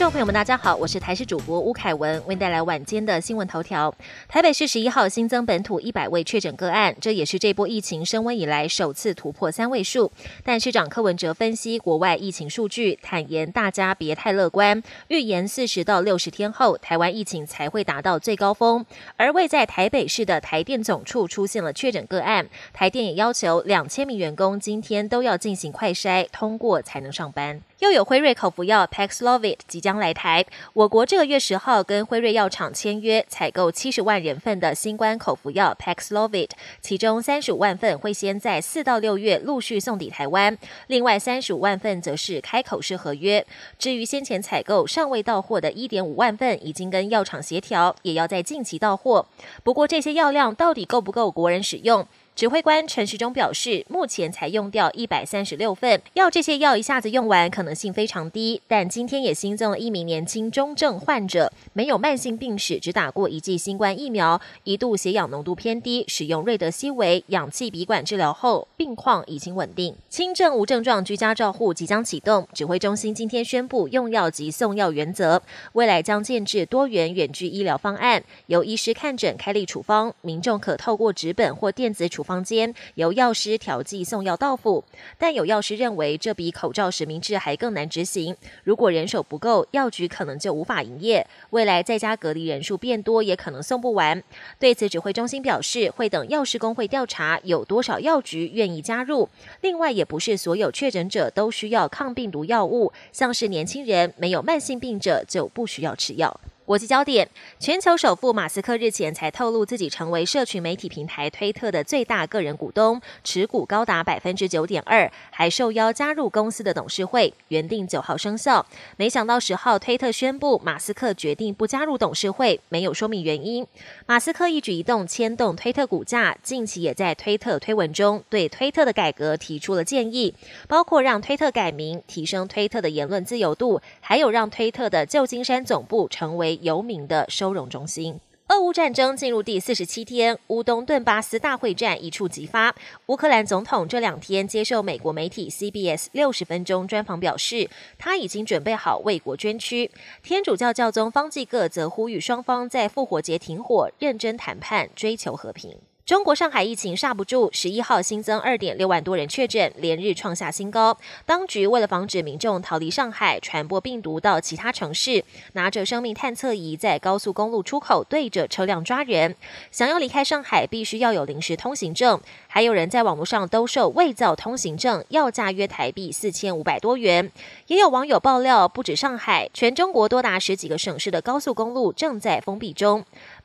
众朋友们，大家好，我是台视主播吴凯文，为带来晚间的新闻头条。台北市十一号新增本土一百位确诊个案，这也是这波疫情升温以来首次突破三位数。但市长柯文哲分析国外疫情数据，坦言大家别太乐观，预言四十到六十天后，台湾疫情才会达到最高峰。而未在台北市的台电总处出现了确诊个案，台电也要求两千名员工今天都要进行快筛，通过才能上班。又有辉瑞口服药 Paxlovid 即将将来台，我国这个月十号跟辉瑞药厂签约采购七十万人份的新冠口服药 Paxlovid，其中三十五万份会先在四到六月陆续送抵台湾，另外三十五万份则是开口式合约。至于先前采购尚未到货的一点五万份，已经跟药厂协调，也要在近期到货。不过这些药量到底够不够国人使用？指挥官陈时中表示，目前才用掉一百三十六份，要这些药一下子用完可能性非常低。但今天也新增了一名年轻中症患者，没有慢性病史，只打过一剂新冠疫苗，一度血氧浓度偏低，使用瑞德西韦氧气鼻管治疗后，病况已经稳定。轻症无症状居家照护即将启动，指挥中心今天宣布用药及送药原则，未来将建制多元远距医疗方案，由医师看诊开立处方，民众可透过纸本或电子处。房间由药师调剂送药到府，但有药师认为这比口罩实名制还更难执行。如果人手不够，药局可能就无法营业。未来在家隔离人数变多，也可能送不完。对此，指挥中心表示，会等药师工会调查有多少药局愿意加入。另外，也不是所有确诊者都需要抗病毒药物，像是年轻人、没有慢性病者就不需要吃药。国际焦点：全球首富马斯克日前才透露，自己成为社群媒体平台推特的最大个人股东，持股高达百分之九点二，还受邀加入公司的董事会，原定九号生效。没想到十号推特宣布，马斯克决定不加入董事会，没有说明原因。马斯克一举一动牵动推特股价，近期也在推特推文中对推特的改革提出了建议，包括让推特改名、提升推特的言论自由度，还有让推特的旧金山总部成为。游民的收容中心。俄乌战争进入第四十七天，乌东顿巴斯大会战一触即发。乌克兰总统这两天接受美国媒体 CBS 六十分钟专访，表示他已经准备好为国捐躯。天主教教宗方济各则呼吁双方在复活节停火，认真谈判，追求和平。中国上海疫情刹不住，十一号新增二点六万多人确诊，连日创下新高。当局为了防止民众逃离上海，传播病毒到其他城市，拿着生命探测仪在高速公路出口对着车辆抓人。想要离开上海，必须要有临时通行证。还有人在网络上兜售伪造通行证，要价约台币四千五百多元。也有网友爆料，不止上海，全中国多达十几个省市的高速公路正在封闭中。